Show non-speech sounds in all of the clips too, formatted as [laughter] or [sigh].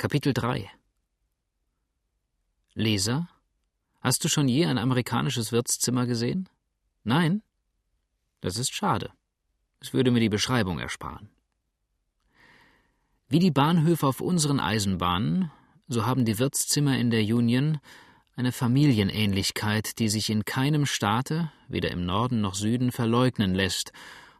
Kapitel 3 Leser, hast du schon je ein amerikanisches Wirtszimmer gesehen? Nein? Das ist schade. Es würde mir die Beschreibung ersparen. Wie die Bahnhöfe auf unseren Eisenbahnen, so haben die Wirtszimmer in der Union eine Familienähnlichkeit, die sich in keinem Staate, weder im Norden noch Süden, verleugnen lässt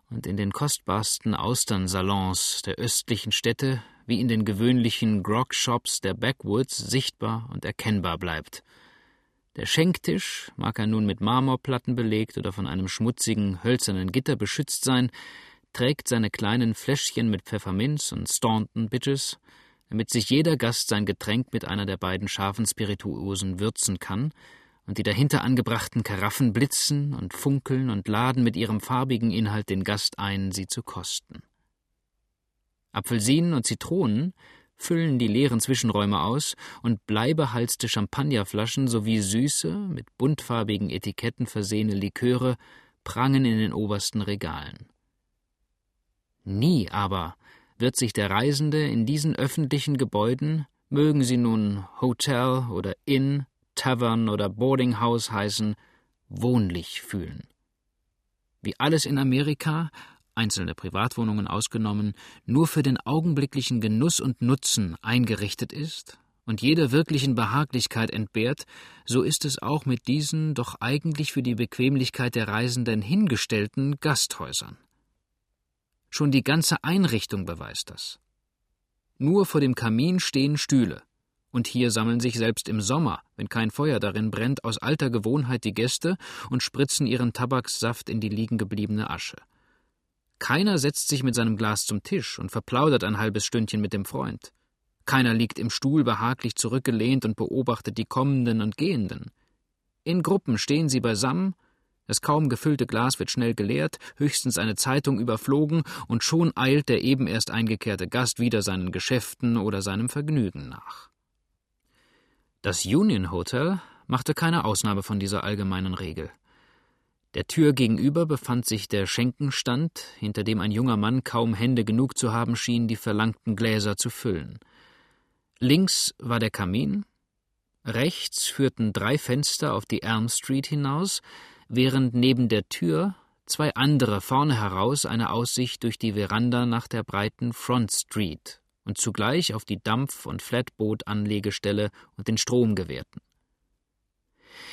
und in den kostbarsten Austernsalons der östlichen Städte wie in den gewöhnlichen Grog-Shops der Backwoods sichtbar und erkennbar bleibt. Der Schenktisch, mag er nun mit Marmorplatten belegt oder von einem schmutzigen, hölzernen Gitter beschützt sein, trägt seine kleinen Fläschchen mit Pfefferminz und Staunton Bitches, damit sich jeder Gast sein Getränk mit einer der beiden scharfen Spirituosen würzen kann, und die dahinter angebrachten Karaffen blitzen und funkeln und laden mit ihrem farbigen Inhalt den Gast ein, sie zu kosten. Apfelsinen und Zitronen füllen die leeren Zwischenräume aus und bleibehalste Champagnerflaschen sowie süße, mit buntfarbigen Etiketten versehene Liköre prangen in den obersten Regalen. Nie aber wird sich der Reisende in diesen öffentlichen Gebäuden, mögen sie nun Hotel oder Inn, Tavern oder Boarding House heißen, wohnlich fühlen. Wie alles in Amerika, einzelne Privatwohnungen ausgenommen, nur für den augenblicklichen Genuss und Nutzen eingerichtet ist und jeder wirklichen Behaglichkeit entbehrt, so ist es auch mit diesen doch eigentlich für die Bequemlichkeit der Reisenden hingestellten Gasthäusern. Schon die ganze Einrichtung beweist das. Nur vor dem Kamin stehen Stühle, und hier sammeln sich selbst im Sommer, wenn kein Feuer darin brennt, aus alter Gewohnheit die Gäste und spritzen ihren Tabakssaft in die liegengebliebene Asche. Keiner setzt sich mit seinem Glas zum Tisch und verplaudert ein halbes Stündchen mit dem Freund. Keiner liegt im Stuhl behaglich zurückgelehnt und beobachtet die Kommenden und Gehenden. In Gruppen stehen sie beisammen, das kaum gefüllte Glas wird schnell geleert, höchstens eine Zeitung überflogen, und schon eilt der eben erst eingekehrte Gast wieder seinen Geschäften oder seinem Vergnügen nach. Das Union Hotel machte keine Ausnahme von dieser allgemeinen Regel. Der Tür gegenüber befand sich der Schenkenstand, hinter dem ein junger Mann kaum Hände genug zu haben schien, die verlangten Gläser zu füllen. Links war der Kamin, rechts führten drei Fenster auf die Elm Street hinaus, während neben der Tür zwei andere vorne heraus eine Aussicht durch die Veranda nach der breiten Front Street und zugleich auf die Dampf- und Flatboot-Anlegestelle und den Strom gewährten.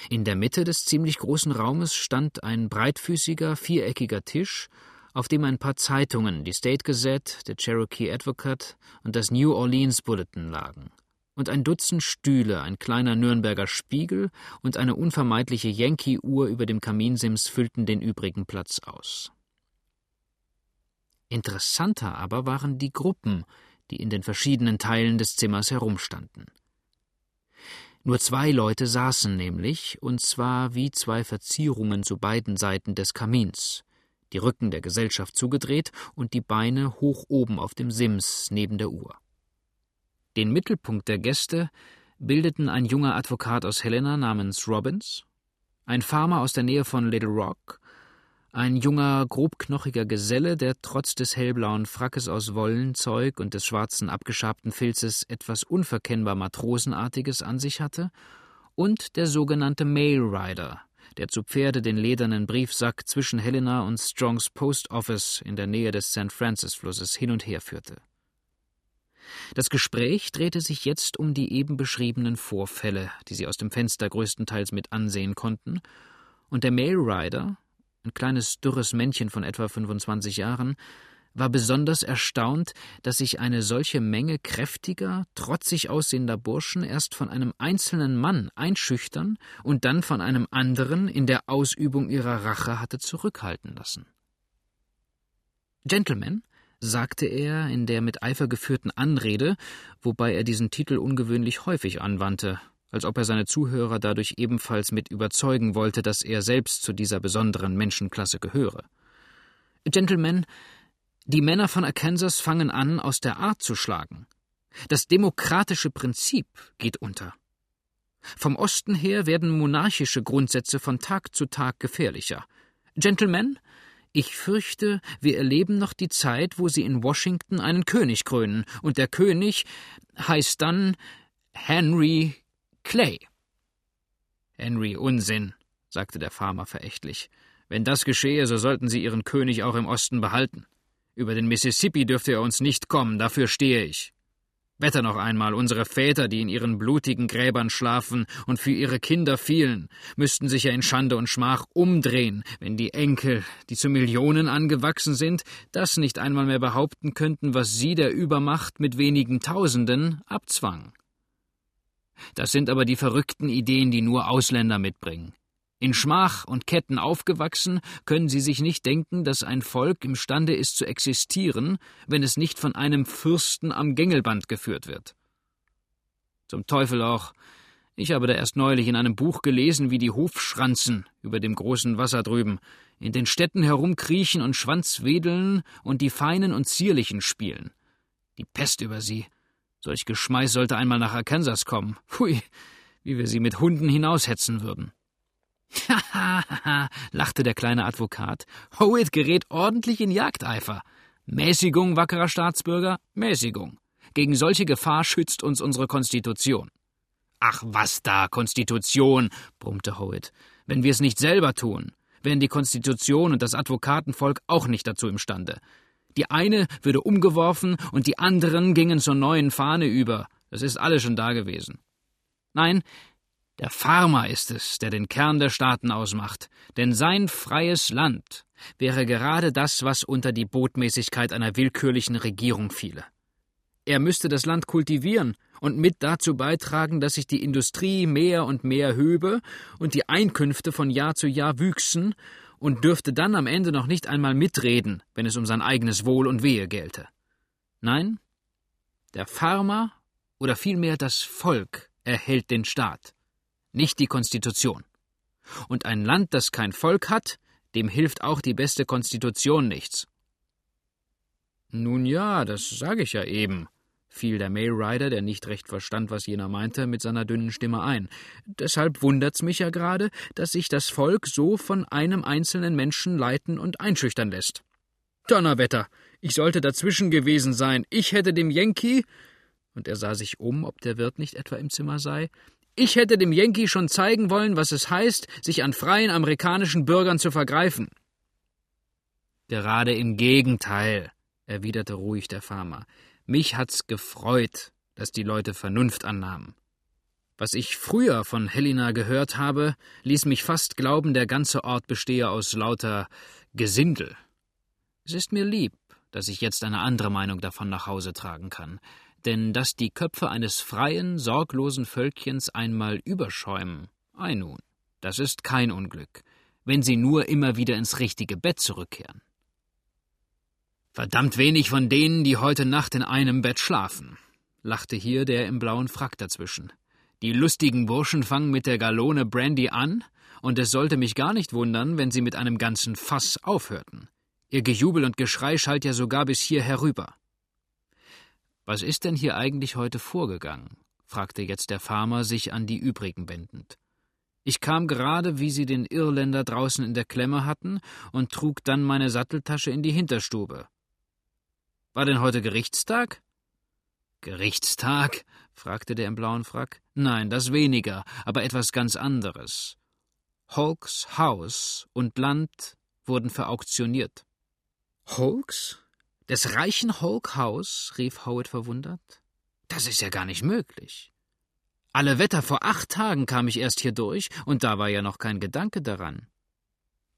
In der Mitte des ziemlich großen Raumes stand ein breitfüßiger, viereckiger Tisch, auf dem ein paar Zeitungen, die State Gazette, der Cherokee Advocate und das New Orleans Bulletin lagen, und ein Dutzend Stühle, ein kleiner Nürnberger Spiegel und eine unvermeidliche Yankee-Uhr über dem Kaminsims füllten den übrigen Platz aus. Interessanter aber waren die Gruppen, die in den verschiedenen Teilen des Zimmers herumstanden. Nur zwei Leute saßen nämlich, und zwar wie zwei Verzierungen zu beiden Seiten des Kamins, die Rücken der Gesellschaft zugedreht und die Beine hoch oben auf dem Sims neben der Uhr. Den Mittelpunkt der Gäste bildeten ein junger Advokat aus Helena namens Robbins, ein Farmer aus der Nähe von Little Rock ein junger, grobknochiger Geselle, der trotz des hellblauen Frackes aus Wollenzeug und des schwarzen, abgeschabten Filzes etwas unverkennbar Matrosenartiges an sich hatte, und der sogenannte Mail Rider, der zu Pferde den ledernen Briefsack zwischen Helena und Strongs Post Office in der Nähe des St. Francis-Flusses hin und her führte. Das Gespräch drehte sich jetzt um die eben beschriebenen Vorfälle, die sie aus dem Fenster größtenteils mit ansehen konnten, und der Mail Rider, ein kleines dürres Männchen von etwa 25 Jahren, war besonders erstaunt, dass sich eine solche Menge kräftiger, trotzig aussehender Burschen erst von einem einzelnen Mann einschüchtern und dann von einem anderen in der Ausübung ihrer Rache hatte zurückhalten lassen. Gentlemen, sagte er in der mit Eifer geführten Anrede, wobei er diesen Titel ungewöhnlich häufig anwandte, als ob er seine Zuhörer dadurch ebenfalls mit überzeugen wollte, dass er selbst zu dieser besonderen Menschenklasse gehöre. Gentlemen, die Männer von Arkansas fangen an, aus der Art zu schlagen. Das demokratische Prinzip geht unter. Vom Osten her werden monarchische Grundsätze von Tag zu Tag gefährlicher. Gentlemen, Ich fürchte, wir erleben noch die Zeit, wo sie in Washington einen König krönen, und der König heißt dann Henry Clay. Henry Unsinn, sagte der Farmer verächtlich. Wenn das geschehe, so sollten Sie Ihren König auch im Osten behalten. Über den Mississippi dürfte er uns nicht kommen, dafür stehe ich. Wetter noch einmal, unsere Väter, die in ihren blutigen Gräbern schlafen und für ihre Kinder fielen, müssten sich ja in Schande und Schmach umdrehen, wenn die Enkel, die zu Millionen angewachsen sind, das nicht einmal mehr behaupten könnten, was sie der Übermacht mit wenigen Tausenden abzwang. Das sind aber die verrückten Ideen, die nur Ausländer mitbringen. In Schmach und Ketten aufgewachsen, können sie sich nicht denken, dass ein Volk imstande ist zu existieren, wenn es nicht von einem Fürsten am Gängelband geführt wird. Zum Teufel auch. Ich habe da erst neulich in einem Buch gelesen, wie die Hofschranzen über dem großen Wasser drüben in den Städten herumkriechen und Schwanzwedeln und die Feinen und Zierlichen spielen. Die Pest über sie. Solch Geschmeiß sollte einmal nach Arkansas kommen. Pfui, wie wir sie mit Hunden hinaushetzen würden. Hahaha, [laughs] lachte der kleine Advokat. Howitt gerät ordentlich in Jagdeifer. Mäßigung, wackerer Staatsbürger, Mäßigung. Gegen solche Gefahr schützt uns unsere Konstitution. Ach, was da, Konstitution, brummte Howitt. Wenn wir es nicht selber tun, wären die Konstitution und das Advokatenvolk auch nicht dazu imstande. Die eine würde umgeworfen und die anderen gingen zur neuen Fahne über. Das ist alles schon da gewesen. Nein, der Farmer ist es, der den Kern der Staaten ausmacht, denn sein freies Land wäre gerade das, was unter die Botmäßigkeit einer willkürlichen Regierung fiele. Er müsste das Land kultivieren und mit dazu beitragen, dass sich die Industrie mehr und mehr höbe und die Einkünfte von Jahr zu Jahr wüchsen und dürfte dann am Ende noch nicht einmal mitreden, wenn es um sein eigenes Wohl und Wehe gelte. Nein, der Farmer oder vielmehr das Volk erhält den Staat nicht die Konstitution. Und ein Land, das kein Volk hat, dem hilft auch die beste Konstitution nichts. Nun ja, das sage ich ja eben, fiel der Mailrider, der nicht recht verstand, was jener meinte, mit seiner dünnen Stimme ein. Deshalb wundert's mich ja gerade, dass sich das Volk so von einem einzelnen Menschen leiten und einschüchtern lässt. Donnerwetter! Ich sollte dazwischen gewesen sein. Ich hätte dem Yankee. Und er sah sich um, ob der Wirt nicht etwa im Zimmer sei. Ich hätte dem Yankee schon zeigen wollen, was es heißt, sich an freien amerikanischen Bürgern zu vergreifen. Gerade im Gegenteil, erwiderte ruhig der Farmer. Mich hat's gefreut, dass die Leute Vernunft annahmen. Was ich früher von Helena gehört habe, ließ mich fast glauben, der ganze Ort bestehe aus lauter Gesindel. Es ist mir lieb, dass ich jetzt eine andere Meinung davon nach Hause tragen kann denn dass die Köpfe eines freien, sorglosen Völkchens einmal überschäumen, ei nun, das ist kein Unglück, wenn sie nur immer wieder ins richtige Bett zurückkehren. Verdammt wenig von denen, die heute Nacht in einem Bett schlafen, lachte hier der im blauen Frack dazwischen. Die lustigen Burschen fangen mit der Galone Brandy an, und es sollte mich gar nicht wundern, wenn sie mit einem ganzen Fass aufhörten. Ihr Gejubel und Geschrei schallt ja sogar bis hier herüber. Was ist denn hier eigentlich heute vorgegangen? fragte jetzt der Farmer, sich an die übrigen wendend. Ich kam gerade, wie Sie den Irländer draußen in der Klemme hatten, und trug dann meine Satteltasche in die Hinterstube. War denn heute Gerichtstag? Gerichtstag? fragte der im blauen Frack. Nein, das weniger, aber etwas ganz anderes. Holks Haus und Land wurden verauktioniert. Holks? Des reichen Hulk-Haus? rief Howard verwundert. Das ist ja gar nicht möglich. Alle Wetter vor acht Tagen kam ich erst hier durch, und da war ja noch kein Gedanke daran.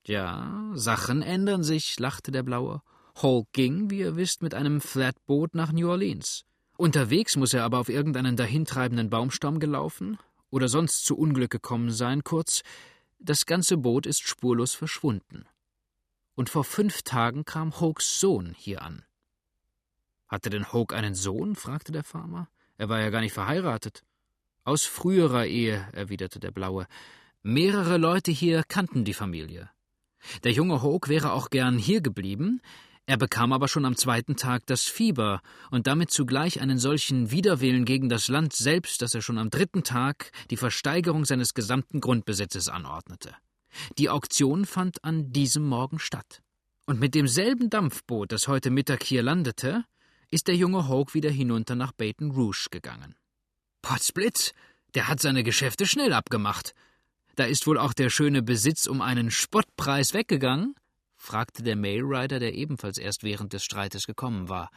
Ja, Sachen ändern sich, lachte der Blaue. Hulk ging, wie ihr wisst, mit einem Flatboot nach New Orleans. Unterwegs muss er aber auf irgendeinen dahintreibenden Baumstamm gelaufen oder sonst zu Unglück gekommen sein, kurz, das ganze Boot ist spurlos verschwunden und vor fünf Tagen kam Hokes Sohn hier an. Hatte denn Hoke einen Sohn? fragte der Farmer. Er war ja gar nicht verheiratet. Aus früherer Ehe, erwiderte der Blaue. Mehrere Leute hier kannten die Familie. Der junge Hoke wäre auch gern hier geblieben, er bekam aber schon am zweiten Tag das Fieber und damit zugleich einen solchen Widerwillen gegen das Land selbst, dass er schon am dritten Tag die Versteigerung seines gesamten Grundbesitzes anordnete. Die Auktion fand an diesem Morgen statt. Und mit demselben Dampfboot, das heute Mittag hier landete, ist der junge Hoke wieder hinunter nach Baton Rouge gegangen. Potzblitz, der hat seine Geschäfte schnell abgemacht. Da ist wohl auch der schöne Besitz um einen Spottpreis weggegangen? Fragte der Mailrider, der ebenfalls erst während des Streites gekommen war.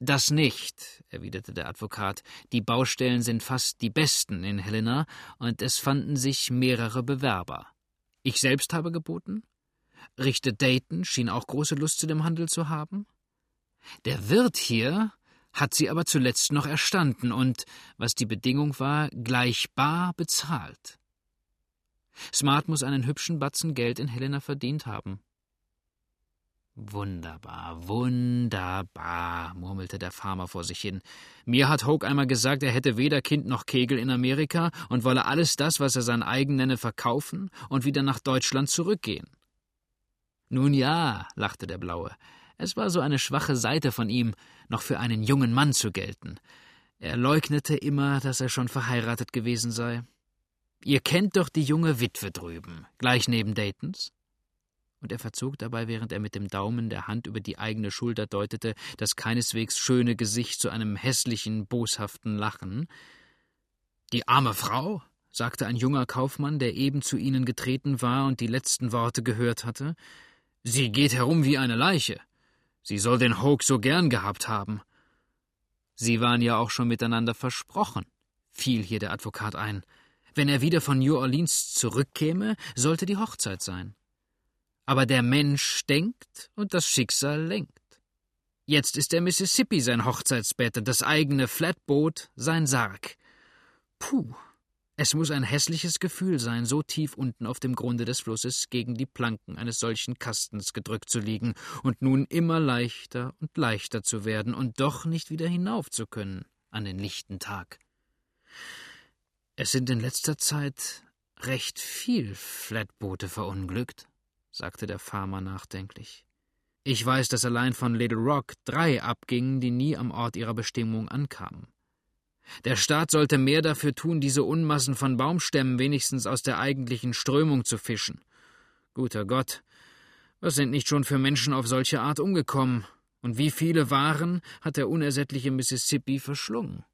Das nicht, erwiderte der Advokat. Die Baustellen sind fast die besten in Helena, und es fanden sich mehrere Bewerber. Ich selbst habe geboten. Richter Dayton schien auch große Lust zu dem Handel zu haben. Der Wirt hier hat sie aber zuletzt noch erstanden und, was die Bedingung war, gleich bar bezahlt. Smart muss einen hübschen Batzen Geld in Helena verdient haben. Wunderbar, wunderbar, murmelte der Farmer vor sich hin. Mir hat Hoke einmal gesagt, er hätte weder Kind noch Kegel in Amerika und wolle alles das, was er sein eigen nenne, verkaufen und wieder nach Deutschland zurückgehen. Nun ja, lachte der Blaue, es war so eine schwache Seite von ihm, noch für einen jungen Mann zu gelten. Er leugnete immer, dass er schon verheiratet gewesen sei. Ihr kennt doch die junge Witwe drüben, gleich neben Daytons? Und er verzog dabei, während er mit dem Daumen der Hand über die eigene Schulter deutete, das keineswegs schöne Gesicht zu einem hässlichen, boshaften Lachen. Die arme Frau, sagte ein junger Kaufmann, der eben zu ihnen getreten war und die letzten Worte gehört hatte, sie geht herum wie eine Leiche. Sie soll den Hoke so gern gehabt haben. Sie waren ja auch schon miteinander versprochen, fiel hier der Advokat ein. Wenn er wieder von New Orleans zurückkäme, sollte die Hochzeit sein. Aber der Mensch denkt und das Schicksal lenkt. Jetzt ist der Mississippi sein Hochzeitsbett und das eigene Flatboot sein Sarg. Puh, es muss ein hässliches Gefühl sein, so tief unten auf dem Grunde des Flusses gegen die Planken eines solchen Kastens gedrückt zu liegen und nun immer leichter und leichter zu werden und doch nicht wieder hinauf zu können an den lichten Tag. Es sind in letzter Zeit recht viel Flatboote verunglückt sagte der Farmer nachdenklich. Ich weiß, dass allein von Little Rock drei abgingen, die nie am Ort ihrer Bestimmung ankamen. Der Staat sollte mehr dafür tun, diese Unmassen von Baumstämmen wenigstens aus der eigentlichen Strömung zu fischen. Guter Gott, was sind nicht schon für Menschen auf solche Art umgekommen? Und wie viele Waren hat der unersättliche Mississippi verschlungen?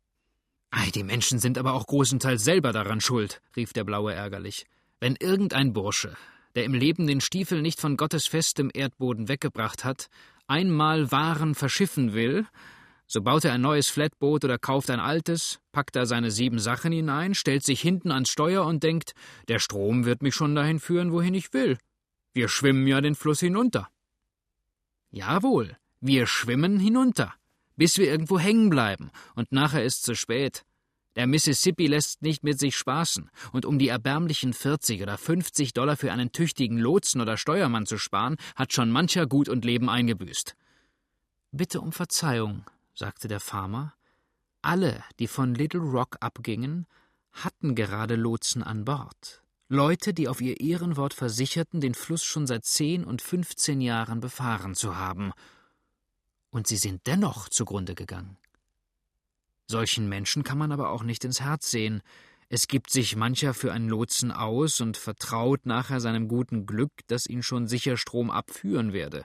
Ei, die Menschen sind aber auch großenteils selber daran schuld, rief der Blaue ärgerlich. Wenn irgendein Bursche der im Leben den Stiefel nicht von Gottes festem Erdboden weggebracht hat, einmal Waren verschiffen will, so baut er ein neues Flatboot oder kauft ein altes, packt da seine sieben Sachen hinein, stellt sich hinten ans Steuer und denkt, der Strom wird mich schon dahin führen, wohin ich will. Wir schwimmen ja den Fluss hinunter. Jawohl, wir schwimmen hinunter, bis wir irgendwo hängen bleiben, und nachher ist zu spät. Der Mississippi lässt nicht mit sich spaßen, und um die erbärmlichen 40 oder 50 Dollar für einen tüchtigen Lotsen oder Steuermann zu sparen, hat schon mancher Gut und Leben eingebüßt. Bitte um Verzeihung, sagte der Farmer. Alle, die von Little Rock abgingen, hatten gerade Lotsen an Bord. Leute, die auf ihr Ehrenwort versicherten, den Fluss schon seit zehn und fünfzehn Jahren befahren zu haben. Und sie sind dennoch zugrunde gegangen. Solchen Menschen kann man aber auch nicht ins Herz sehen. Es gibt sich mancher für einen Lotsen aus und vertraut nachher seinem guten Glück, dass ihn schon sicher Strom abführen werde.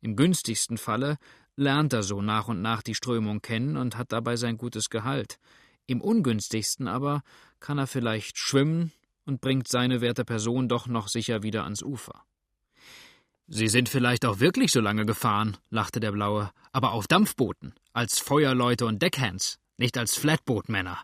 Im günstigsten Falle lernt er so nach und nach die Strömung kennen und hat dabei sein gutes Gehalt. Im ungünstigsten aber kann er vielleicht schwimmen und bringt seine werte Person doch noch sicher wieder ans Ufer. Sie sind vielleicht auch wirklich so lange gefahren, lachte der Blaue, aber auf Dampfbooten, als Feuerleute und Deckhands, nicht als Flatbootmänner.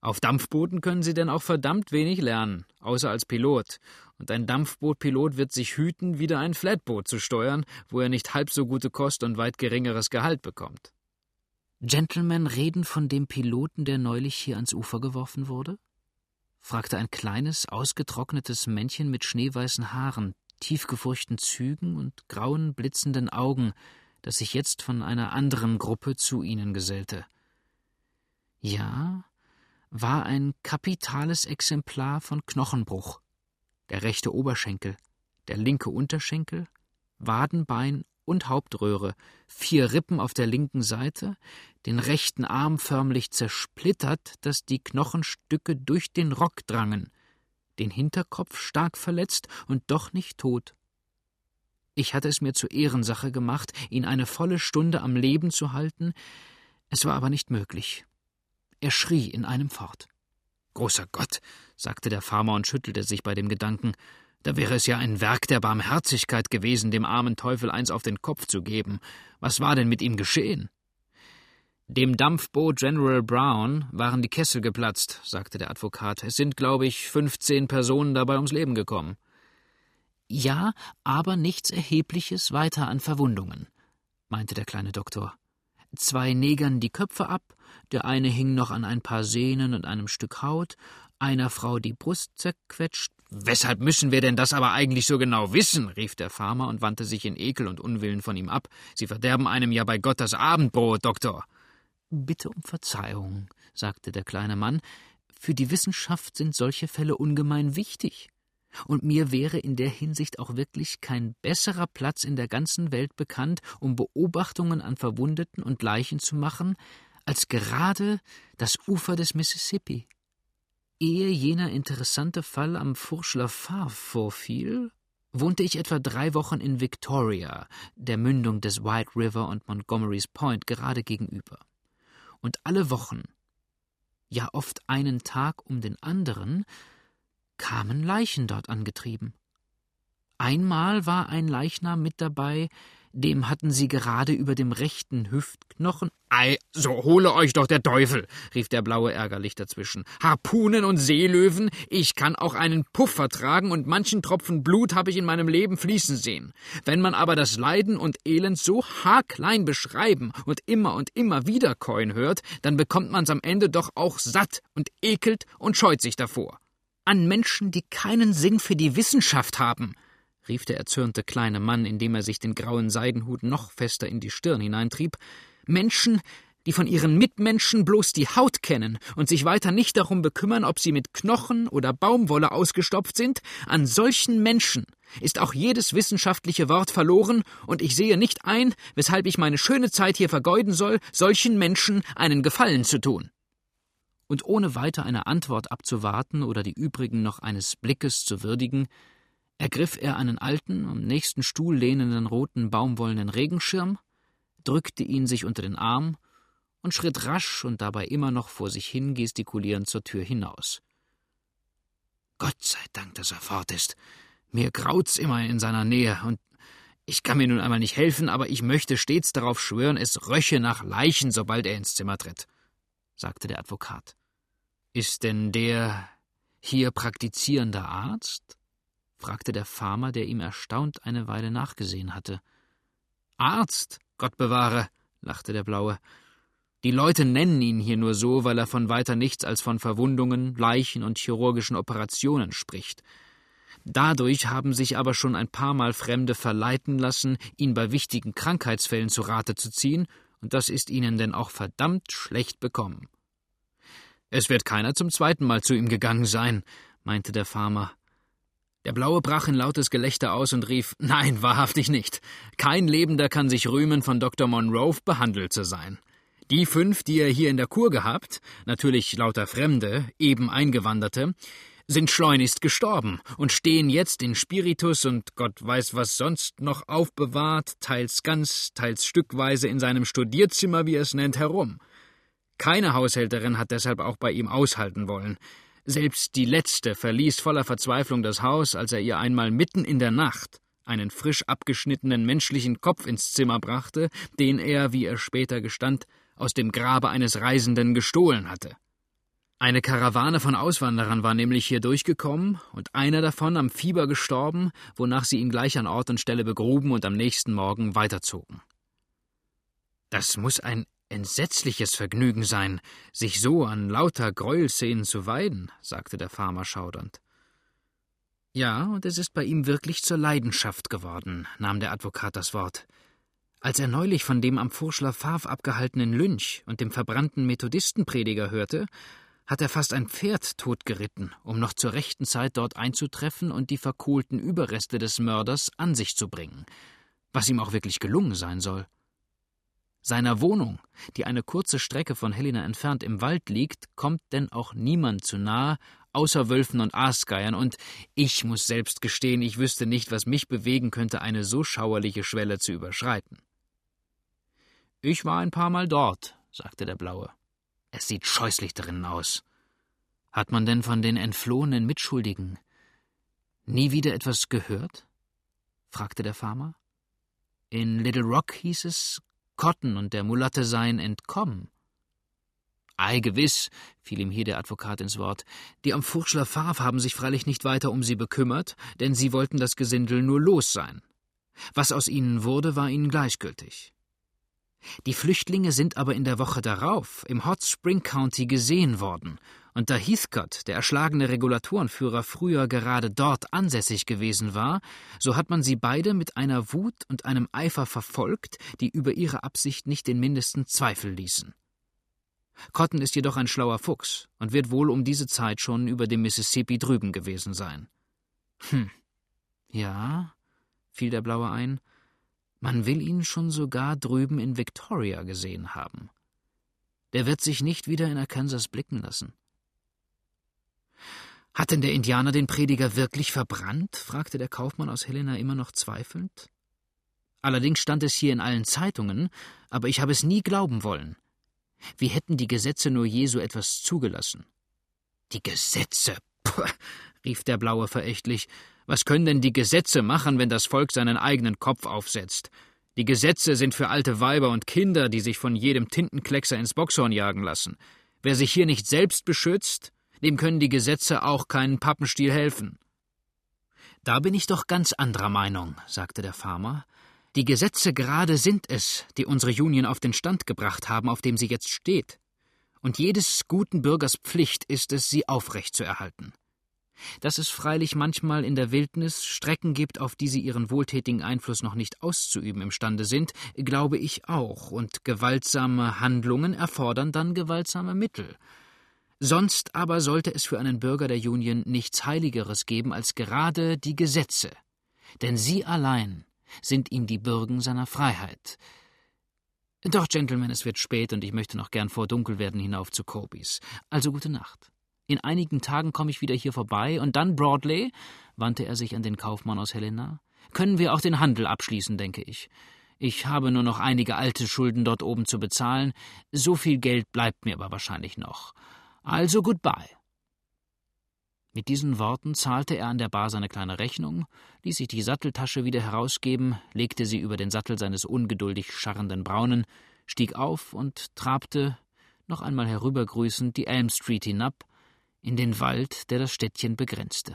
Auf Dampfbooten können Sie denn auch verdammt wenig lernen, außer als Pilot. Und ein Dampfbootpilot wird sich hüten, wieder ein Flatboot zu steuern, wo er nicht halb so gute Kost und weit geringeres Gehalt bekommt. Gentlemen reden von dem Piloten, der neulich hier ans Ufer geworfen wurde? fragte ein kleines, ausgetrocknetes Männchen mit schneeweißen Haaren, tiefgefurchten Zügen und grauen, blitzenden Augen, das sich jetzt von einer anderen Gruppe zu ihnen gesellte. Ja, war ein kapitales Exemplar von Knochenbruch. Der rechte Oberschenkel, der linke Unterschenkel, Wadenbein und Hauptröhre, vier Rippen auf der linken Seite, den rechten Arm förmlich zersplittert, dass die Knochenstücke durch den Rock drangen, den Hinterkopf stark verletzt und doch nicht tot. Ich hatte es mir zur Ehrensache gemacht, ihn eine volle Stunde am Leben zu halten, es war aber nicht möglich. Er schrie in einem fort. Großer Gott, sagte der Farmer und schüttelte sich bei dem Gedanken, da wäre es ja ein Werk der Barmherzigkeit gewesen, dem armen Teufel eins auf den Kopf zu geben. Was war denn mit ihm geschehen? Dem Dampfboot General Brown waren die Kessel geplatzt, sagte der Advokat. Es sind, glaube ich, fünfzehn Personen dabei ums Leben gekommen. Ja, aber nichts Erhebliches weiter an Verwundungen, meinte der kleine Doktor. Zwei Negern die Köpfe ab, der eine hing noch an ein paar Sehnen und einem Stück Haut, einer Frau die Brust zerquetscht. Weshalb müssen wir denn das aber eigentlich so genau wissen? rief der Farmer und wandte sich in Ekel und Unwillen von ihm ab. Sie verderben einem ja bei Gott das Abendbrot, Doktor. Bitte um Verzeihung, sagte der kleine Mann. Für die Wissenschaft sind solche Fälle ungemein wichtig. Und mir wäre in der Hinsicht auch wirklich kein besserer Platz in der ganzen Welt bekannt, um Beobachtungen an Verwundeten und Leichen zu machen, als gerade das Ufer des Mississippi. Ehe jener interessante Fall am Furschler Farf vorfiel, wohnte ich etwa drei Wochen in Victoria, der Mündung des White River und Montgomery's Point gerade gegenüber. Und alle Wochen, ja oft einen Tag um den anderen, kamen Leichen dort angetrieben. Einmal war ein Leichnam mit dabei, dem hatten sie gerade über dem rechten Hüftknochen. Ei, so hole euch doch der Teufel, rief der Blaue ärgerlich dazwischen. Harpunen und Seelöwen, ich kann auch einen Puff vertragen und manchen Tropfen Blut habe ich in meinem Leben fließen sehen. Wenn man aber das Leiden und Elend so haarklein beschreiben und immer und immer wieder keuen hört, dann bekommt man's am Ende doch auch satt und ekelt und scheut sich davor. An Menschen, die keinen Sinn für die Wissenschaft haben, rief der erzürnte kleine Mann, indem er sich den grauen Seidenhut noch fester in die Stirn hineintrieb, Menschen, die von ihren Mitmenschen bloß die Haut kennen und sich weiter nicht darum bekümmern, ob sie mit Knochen oder Baumwolle ausgestopft sind, an solchen Menschen ist auch jedes wissenschaftliche Wort verloren, und ich sehe nicht ein, weshalb ich meine schöne Zeit hier vergeuden soll, solchen Menschen einen Gefallen zu tun. Und ohne weiter eine Antwort abzuwarten oder die übrigen noch eines Blickes zu würdigen, ergriff er einen alten, am nächsten Stuhl lehnenden roten baumwollenen Regenschirm, drückte ihn sich unter den Arm und schritt rasch und dabei immer noch vor sich hin gestikulierend zur Tür hinaus. Gott sei Dank, dass er fort ist. Mir graut's immer in seiner Nähe, und ich kann mir nun einmal nicht helfen, aber ich möchte stets darauf schwören, es röche nach Leichen, sobald er ins Zimmer tritt, sagte der Advokat. Ist denn der hier praktizierender Arzt? Fragte der Farmer, der ihm erstaunt eine Weile nachgesehen hatte. Arzt, Gott bewahre, lachte der Blaue. Die Leute nennen ihn hier nur so, weil er von weiter nichts als von Verwundungen, Leichen und chirurgischen Operationen spricht. Dadurch haben sich aber schon ein paar Mal Fremde verleiten lassen, ihn bei wichtigen Krankheitsfällen zu Rate zu ziehen, und das ist ihnen denn auch verdammt schlecht bekommen. Es wird keiner zum zweiten Mal zu ihm gegangen sein, meinte der Farmer. Der Blaue brach in lautes Gelächter aus und rief Nein, wahrhaftig nicht. Kein Lebender kann sich rühmen, von Dr. Monroe behandelt zu sein. Die fünf, die er hier in der Kur gehabt, natürlich lauter Fremde, eben Eingewanderte, sind schleunigst gestorben und stehen jetzt in Spiritus und Gott weiß was sonst noch aufbewahrt, teils ganz, teils stückweise in seinem Studierzimmer, wie er es nennt, herum. Keine Haushälterin hat deshalb auch bei ihm aushalten wollen. Selbst die letzte verließ voller Verzweiflung das Haus, als er ihr einmal mitten in der Nacht einen frisch abgeschnittenen menschlichen Kopf ins Zimmer brachte, den er, wie er später gestand, aus dem Grabe eines Reisenden gestohlen hatte. Eine Karawane von Auswanderern war nämlich hier durchgekommen und einer davon am Fieber gestorben, wonach sie ihn gleich an Ort und Stelle begruben und am nächsten Morgen weiterzogen. Das muss ein Entsetzliches Vergnügen sein, sich so an lauter Gräuelszenen zu weiden, sagte der Farmer schaudernd. Ja, und es ist bei ihm wirklich zur Leidenschaft geworden, nahm der Advokat das Wort. Als er neulich von dem am Furschler Farf abgehaltenen Lynch und dem verbrannten Methodistenprediger hörte, hat er fast ein Pferd totgeritten, um noch zur rechten Zeit dort einzutreffen und die verkohlten Überreste des Mörders an sich zu bringen, was ihm auch wirklich gelungen sein soll. Seiner Wohnung, die eine kurze Strecke von Helena entfernt im Wald liegt, kommt denn auch niemand zu nahe, außer Wölfen und Aasgeiern, und ich muss selbst gestehen, ich wüsste nicht, was mich bewegen könnte, eine so schauerliche Schwelle zu überschreiten. Ich war ein paar Mal dort, sagte der Blaue. Es sieht scheußlich drinnen aus. Hat man denn von den entflohenen Mitschuldigen nie wieder etwas gehört? fragte der Farmer. In Little Rock hieß es, Cotton und der Mulatte seien entkommen. Ei, gewiss, fiel ihm hier der Advokat ins Wort. Die am Furschler Farf haben sich freilich nicht weiter um sie bekümmert, denn sie wollten das Gesindel nur los sein. Was aus ihnen wurde, war ihnen gleichgültig. Die Flüchtlinge sind aber in der Woche darauf im Hot Spring County gesehen worden, und da Heathcote, der erschlagene Regulatorenführer, früher gerade dort ansässig gewesen war, so hat man sie beide mit einer Wut und einem Eifer verfolgt, die über ihre Absicht nicht den mindesten Zweifel ließen. Cotton ist jedoch ein schlauer Fuchs und wird wohl um diese Zeit schon über dem Mississippi drüben gewesen sein. Hm. Ja, fiel der Blaue ein, man will ihn schon sogar drüben in Victoria gesehen haben. Der wird sich nicht wieder in Arkansas blicken lassen. Hat denn der Indianer den Prediger wirklich verbrannt? fragte der Kaufmann aus Helena immer noch zweifelnd. Allerdings stand es hier in allen Zeitungen, aber ich habe es nie glauben wollen. Wie hätten die Gesetze nur je so etwas zugelassen? Die Gesetze! Puh, rief der Blaue verächtlich. Was können denn die Gesetze machen, wenn das Volk seinen eigenen Kopf aufsetzt? Die Gesetze sind für alte Weiber und Kinder, die sich von jedem Tintenkleckser ins Boxhorn jagen lassen. Wer sich hier nicht selbst beschützt, dem können die Gesetze auch keinen Pappenstiel helfen. Da bin ich doch ganz anderer Meinung, sagte der Farmer. Die Gesetze gerade sind es, die unsere Union auf den Stand gebracht haben, auf dem sie jetzt steht. Und jedes guten Bürgers Pflicht ist es, sie aufrecht zu erhalten. Dass es freilich manchmal in der Wildnis Strecken gibt, auf die sie ihren wohltätigen Einfluss noch nicht auszuüben imstande sind, glaube ich auch, und gewaltsame Handlungen erfordern dann gewaltsame Mittel. Sonst aber sollte es für einen Bürger der Union nichts Heiligeres geben als gerade die Gesetze, denn sie allein sind ihm die Bürgen seiner Freiheit. Doch, Gentlemen, es wird spät und ich möchte noch gern vor Dunkelwerden hinauf zu Cobys. Also gute Nacht. In einigen Tagen komme ich wieder hier vorbei, und dann, Broadley, wandte er sich an den Kaufmann aus Helena, können wir auch den Handel abschließen, denke ich. Ich habe nur noch einige alte Schulden dort oben zu bezahlen, so viel Geld bleibt mir aber wahrscheinlich noch. Also goodbye. Mit diesen Worten zahlte er an der Bar seine kleine Rechnung, ließ sich die Satteltasche wieder herausgeben, legte sie über den Sattel seines ungeduldig scharrenden Braunen, stieg auf und trabte, noch einmal herübergrüßend, die Elm Street hinab, in den Wald, der das Städtchen begrenzte.